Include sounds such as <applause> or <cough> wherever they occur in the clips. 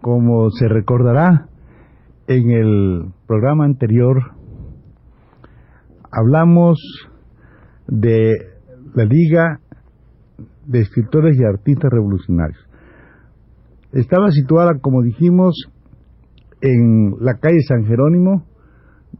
Como se recordará, en el programa anterior hablamos de la Liga de Escritores y Artistas Revolucionarios. Estaba situada, como dijimos, en la calle San Jerónimo,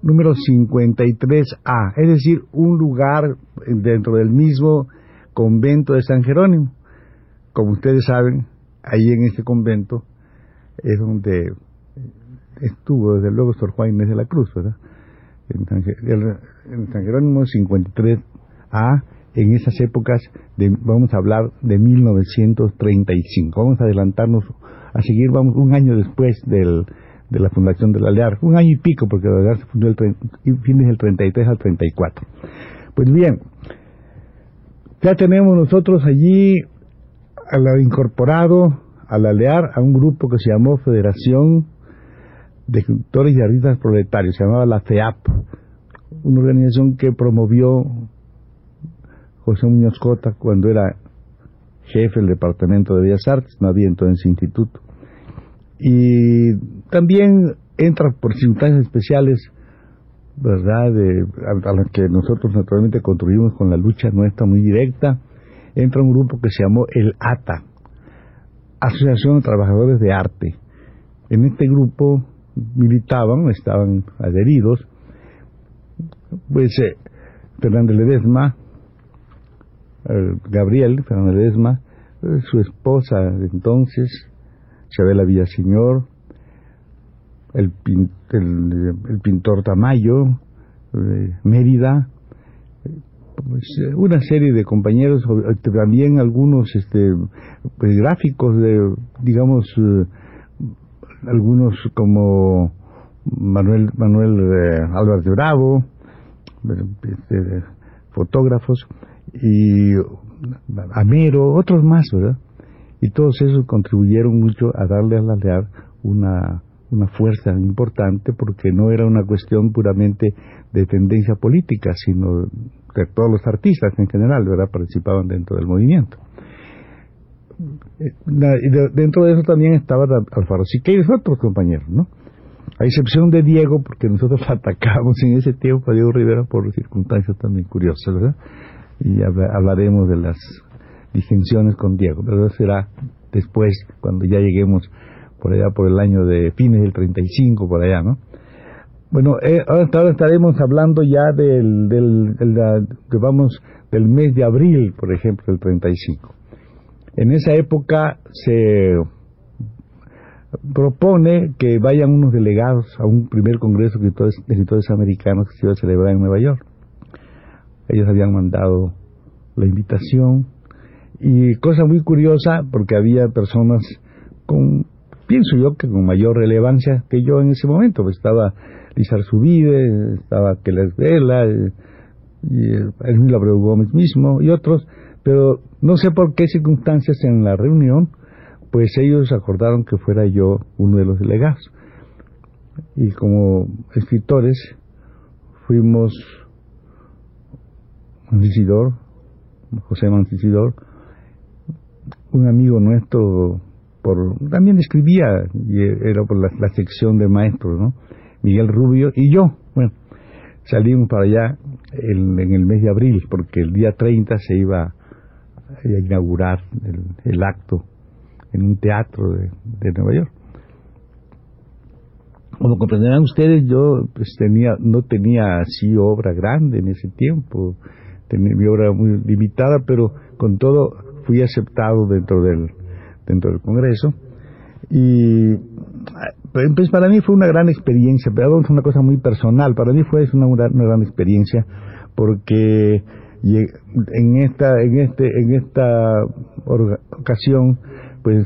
número 53A, es decir, un lugar dentro del mismo convento de San Jerónimo. Como ustedes saben, ahí en este convento es donde estuvo desde luego Sor Juan Inés de la Cruz, ¿verdad? En San, Jerónimo 53A, en esas épocas, de, vamos a hablar de 1935. Vamos a adelantarnos a seguir, vamos, un año después del, de la fundación de la un año y pico, porque la Lear se fundó el fines del 33 al 34. Pues bien, ya tenemos nosotros allí a la, incorporado a la LEAR a un grupo que se llamó Federación de Escritores y Artistas Proletarios, se llamaba la FEAP, una organización que promovió José Muñoz Cota cuando era jefe del Departamento de Bellas Artes, no había entonces instituto. Y también entra por circunstancias especiales, ¿verdad?, de, a, a las que nosotros naturalmente contribuimos con la lucha nuestra muy directa, entra un grupo que se llamó el ATA, Asociación de Trabajadores de Arte. En este grupo militaban, estaban adheridos, pues eh, Fernández Ledesma, eh, Gabriel Fernández Ledesma, eh, su esposa entonces, Chabela Villaseñor, el, el, el pintor Tamayo, Mérida, pues, una serie de compañeros, también algunos este, pues, gráficos de, digamos, algunos como Manuel Manuel eh, Álvarez de Bravo, este, fotógrafos, y Amero, otros más, ¿verdad? Y todos esos contribuyeron mucho a darle a la una, una fuerza importante porque no era una cuestión puramente de tendencia política, sino de todos los artistas en general, ¿verdad? Participaban dentro del movimiento. Eh, dentro de eso también estaba Alfaro Siqueiros, otros compañeros, ¿no? A excepción de Diego, porque nosotros <laughs> atacamos en ese tiempo a Diego Rivera por circunstancias también curiosas, ¿verdad? Y hablaremos de las disensiones con Diego, pero será después, cuando ya lleguemos por allá por el año de fines del 35, por allá, ¿no? Bueno, eh, ahora estaremos hablando ya del, del, del, vamos, del mes de abril, por ejemplo, del 35. En esa época se propone que vayan unos delegados a un primer congreso de escritores americanos que se iba a celebrar en Nueva York. Ellos habían mandado la invitación y cosa muy curiosa porque había personas con, pienso yo que con mayor relevancia que yo en ese momento, pues estaba Lizar Subide, estaba Keles Vela, eh, y Hermilo Abreu Gómez mismo y otros, pero no sé por qué circunstancias en la reunión, pues ellos acordaron que fuera yo uno de los delegados. Y como escritores fuimos Mancisidor, José Mancisidor, un amigo nuestro, por, también escribía, y era por la, sección de maestros, ¿no? Miguel Rubio y yo. Bueno, salimos para allá en, el mes de abril, porque el día 30 se iba a inaugurar el, el acto en un teatro de, de, Nueva York. Como comprenderán ustedes, yo pues tenía, no tenía así obra grande en ese tiempo, tenía mi obra muy limitada, pero con todo fui aceptado dentro del, dentro del Congreso. Y pues para mí fue una gran experiencia, pero es una cosa muy personal, para mí fue una, una gran experiencia porque en esta en este en esta ocasión pues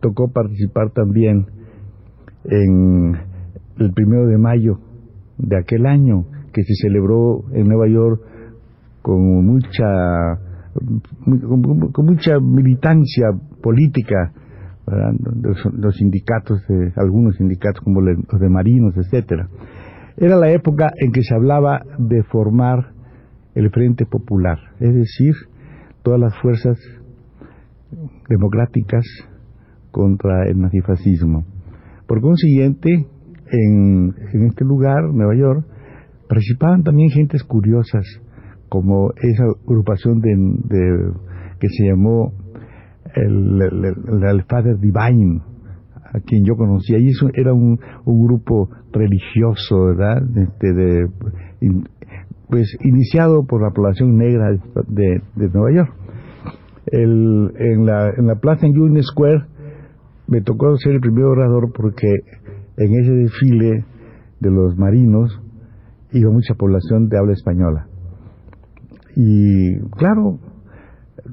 tocó participar también en el primero de mayo de aquel año que se celebró en Nueva York con mucha con, mucha militancia política los, sindicatos algunos sindicatos como los de marinos etcétera. Era la época en que se hablaba de formar el Frente Popular es decir todas las fuerzas democráticas contra el nazifascismo. Por consiguiente en, este lugar, Nueva York, participaban también gentes curiosas, como esa agrupación de, que se llamó el, el, Father Divine, a quien yo conocía, y eso era un, un grupo religioso, ¿verdad? Este, de, pues iniciado por la población negra de, de Nueva York. El, en, la, en la plaza en Union Square me tocó ser el primer orador porque en ese desfile de los marinos iba mucha población de habla española. Y claro,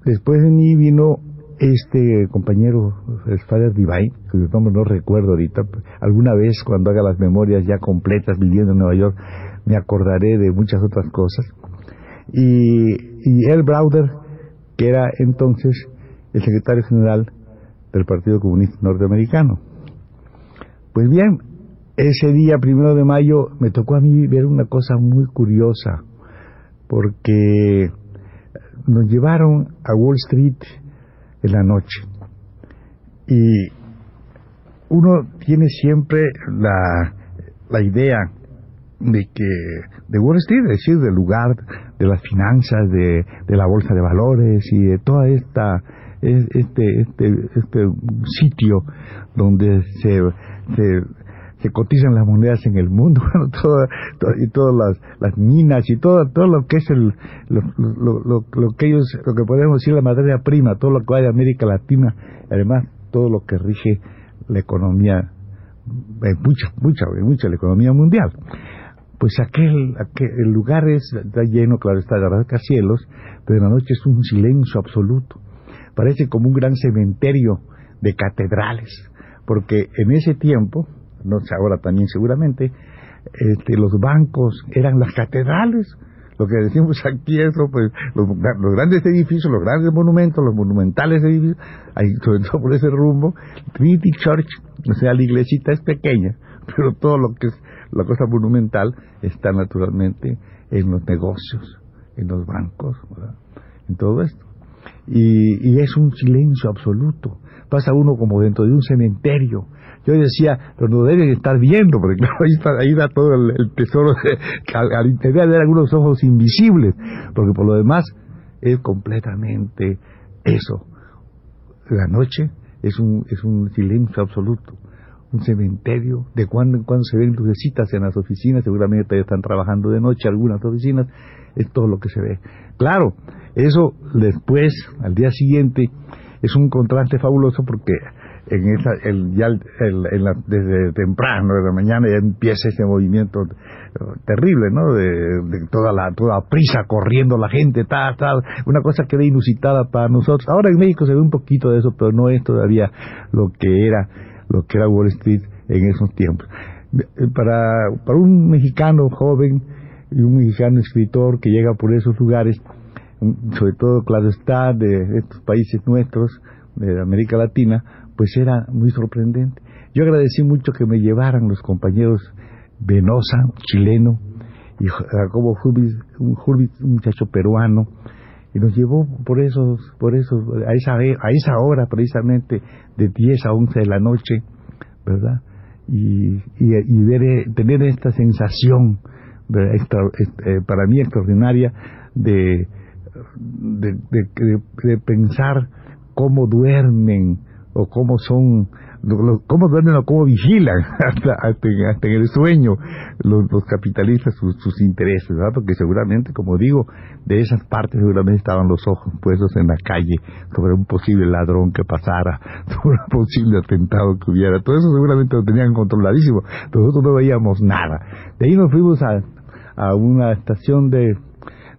después de mí vino este compañero, el Father Divine, cuyo nombre no recuerdo ahorita, alguna vez cuando haga las memorias ya completas viviendo en Nueva York, me acordaré de muchas otras cosas. Y, y el Browder, que era entonces el secretario general del Partido Comunista Norteamericano. Pues bien, ese día, primero de mayo, me tocó a mí ver una cosa muy curiosa, porque nos llevaron a Wall Street en la noche. Y uno tiene siempre la, la idea de que de Wall Street, es decir, del lugar de las finanzas, de, de la bolsa de valores y de toda esta este, este, este sitio donde se, se, cotizan las monedas en el mundo, <laughs> y todas las, las, minas y todo, todo lo que es el, lo, lo, lo, que ellos, lo que podemos decir la materia prima, todo lo que hay de América Latina, además todo lo que rige la economía, mucha, mucha, mucha la economía mundial. Pues aquel, aquel el lugar es, está lleno, claro, está de rascacielos, pero en la noche es un silencio absoluto. Parece como un gran cementerio de catedrales, porque en ese tiempo, no sé ahora también seguramente, este, los bancos eran las catedrales. Lo que decimos aquí es pues, los, grandes edificios, los grandes monumentos, los monumentales edificios, ahí, <laughs> sobre todo por ese rumbo, Trinity Church, o sea, la iglesita es pequeña, <laughs> pero todo lo que es la cosa monumental está naturalmente en los negocios, en los bancos, en todo esto y, es un silencio absoluto. Pasa uno como dentro de un cementerio. Yo decía, pero no deben estar viendo, porque <laughs> ahí, está, ahí da todo el, tesoro, al, al interior de algunos ojos invisibles, porque por lo demás es completamente eso. La noche es un, es un silencio absoluto, un cementerio, de cuando en cuando se ven lucecitas en las oficinas, seguramente están trabajando de noche algunas oficinas, es todo lo que se ve. Claro, eso después, al día siguiente, es un contraste fabuloso porque en esa, el, ya desde temprano, de la mañana, ya empieza ese movimiento terrible, ¿no? De, toda la toda prisa corriendo la gente, tal, tal, una cosa que era inusitada para nosotros. Ahora en México se ve un poquito de eso, pero no es todavía lo que era lo que era Wall Street en esos tiempos. Para, para un mexicano joven y un mexicano escritor que llega por esos lugares, sobre todo, claro está, de estos países nuestros, de América Latina, pues era muy sorprendente. Yo agradecí mucho que me llevaran los compañeros Venosa, chileno, y Jacobo Hurbis, un, muchacho peruano, y nos llevó por esos, por esos, a esa, a esa hora precisamente, de 10 a 11 de la noche, ¿verdad? Y, y, eh, tener esta sensación, eh, para mí extraordinaria, de, de, de, pensar cómo duermen o cómo son cómo duermen o cómo vigilan <laughs> hasta, hasta, en el sueño los, capitalistas sus, intereses, ¿verdad? Porque seguramente, como digo, de esas partes seguramente estaban los ojos puestos en la calle sobre un posible ladrón que pasara, <laughs> sobre un posible atentado que hubiera. Todo eso seguramente lo tenían controladísimo. Nosotros no veíamos nada. De ahí nos fuimos a, a una estación de,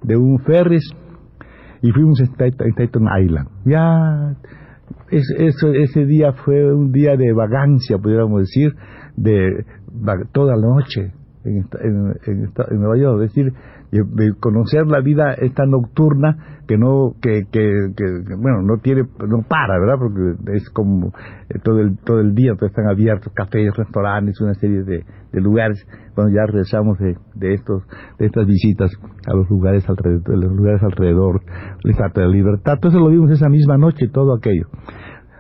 de un ferris y fuimos a Staten Island. Ya eso, ese día fue un día de vagancia, pudiéramos decir, de toda la noche en, en, en, Nueva York, es decir, de conocer la vida esta nocturna que no que, que, bueno no tiene no para verdad porque es como eh, todo el todo el día pues, están abiertos cafés restaurantes una serie de, de lugares. Cuando ya regresamos de, de estos de estas visitas a los lugares alrededor los lugares alrededor de la libertad. Entonces lo vimos esa misma noche todo aquello.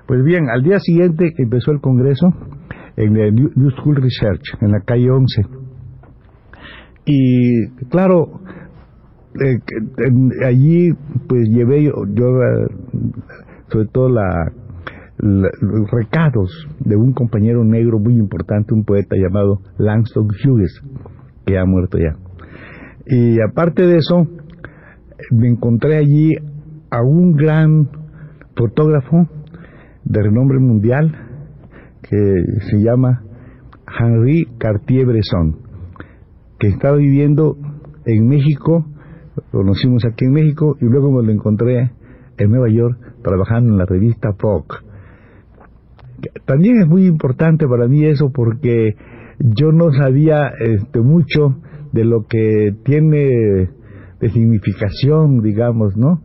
Pues bien al día siguiente empezó el congreso en el New School Research en la calle 11 y claro, eh, allí pues llevé yo, eh, sobre todo la, los recados de un compañero negro muy importante, un poeta llamado Langston Hughes, que ha muerto ya. Y aparte de eso, me encontré allí a un gran fotógrafo de renombre mundial que se llama Henri Cartier-Bresson que estaba viviendo en México, lo conocimos aquí en México y luego me lo encontré en Nueva York trabajando en la revista Vogue. También es muy importante para mí eso porque yo no sabía este, mucho de lo que tiene de significación, digamos, ¿no?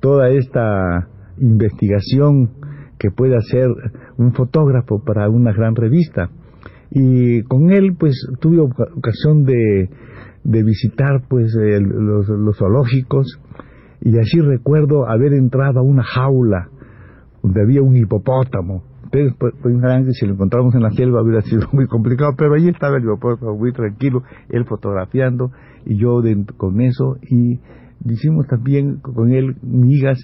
Toda esta investigación que puede hacer un fotógrafo para una gran revista y con él pues tuve ocasión de, de visitar pues los, los, zoológicos y así recuerdo haber entrado a una jaula donde había un hipopótamo. Ustedes pensarán que si lo encontramos en la selva hubiera sido muy complicado pero allí estaba el hipopótamo muy tranquilo él fotografiando y yo con eso y hicimos también con él migas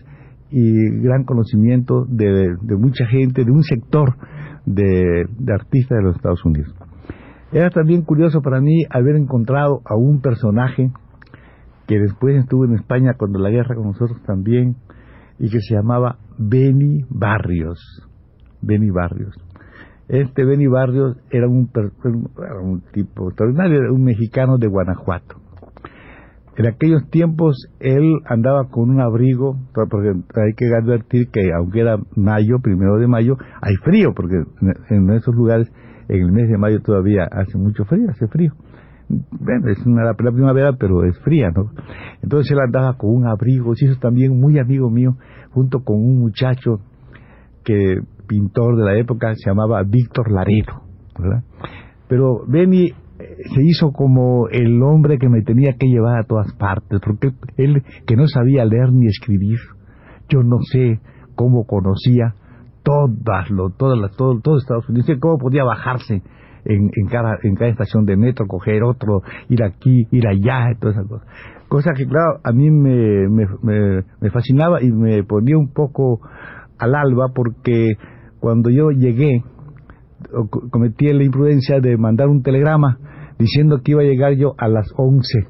y gran conocimiento de, de mucha gente de un sector de, artistas de los Estados Unidos. Era también curioso para mí haber encontrado a un personaje que después estuvo en España cuando la guerra con nosotros también y que se llamaba Benny Barrios. Benny Barrios. Este Benny Barrios era un, era un tipo extraordinario, era un mexicano de Guanajuato. En aquellos tiempos él andaba con un abrigo, porque hay que advertir que aunque era mayo, primero de mayo, hay frío, porque en esos lugares en el mes de mayo todavía hace mucho frío, hace frío. Bueno, es una, la primavera, pero es fría, ¿no? Entonces él andaba con un abrigo, se hizo también muy amigo mío, junto con un muchacho que pintor de la época se llamaba Víctor Laredo, ¿verdad? Pero Benny se hizo como el hombre que me tenía que llevar a todas partes, porque él que no sabía leer ni escribir, yo no sé cómo conocía todas lo, todas las, todo, todo Estados Unidos, cómo podía bajarse en, en, cada, en cada estación de metro, coger otro, ir aquí, ir allá, todas esas cosas. Cosa que, claro, a mí me, me, me fascinaba y me ponía un poco al alba porque cuando yo llegué, cometí la imprudencia de mandar un telegrama diciendo que iba a llegar yo a las 11.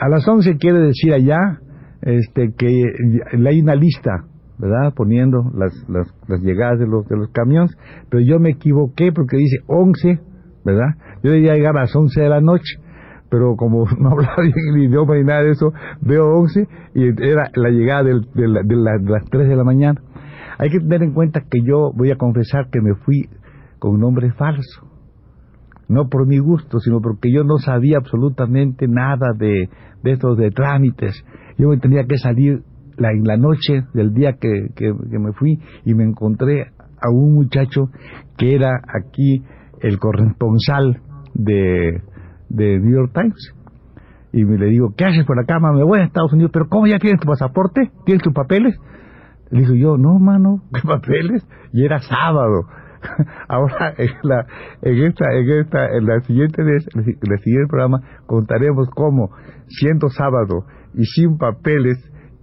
a las 11 quiere decir allá este, que hay una lista, ¿verdad? Poniendo las, las, las, llegadas de los, de los camiones, pero yo me equivoqué porque dice 11, ¿verdad? Yo debía llegar a las 11 de la noche, pero como <laughs> no hablaba bien el idioma ni nada de eso, veo 11 y era la llegada de, de, de las 3 de la mañana. Hay que tener en cuenta que yo voy a confesar que me fui con nombre falso no por mi gusto, sino porque yo no sabía absolutamente nada de, estos de trámites. Yo me tenía que salir la, en la noche del día que, que, me fui y me encontré a un muchacho que era aquí el corresponsal de, de New York Times. Y me le digo, ¿qué haces por acá, Me voy a Estados Unidos, pero ¿cómo ya tienes tu pasaporte? ¿Tienes tus papeles? Le digo yo, no, mano, <laughs> ¿qué papeles? Y era sábado. <laughs> Ahora, en, la, en, esta, en, esta, en la siguiente vez, en el siguiente programa, contaremos cómo, siendo sábado y sin papeles,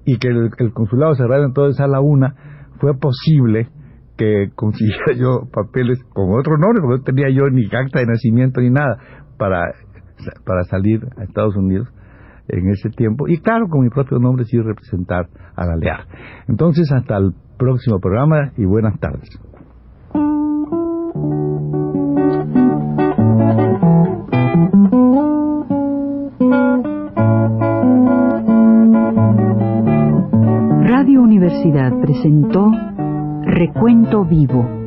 y que el, consulado cerrara entonces a la una, fue posible que consiguiera <laughs> yo papeles con otro nombre, porque no tenía yo ni acta de nacimiento ni nada para, para salir a Estados Unidos en ese tiempo. Y claro, con mi propio nombre sí representar a la. Entonces, hasta el próximo programa y buenas tardes. Radio Universidad presentó Recuento Vivo.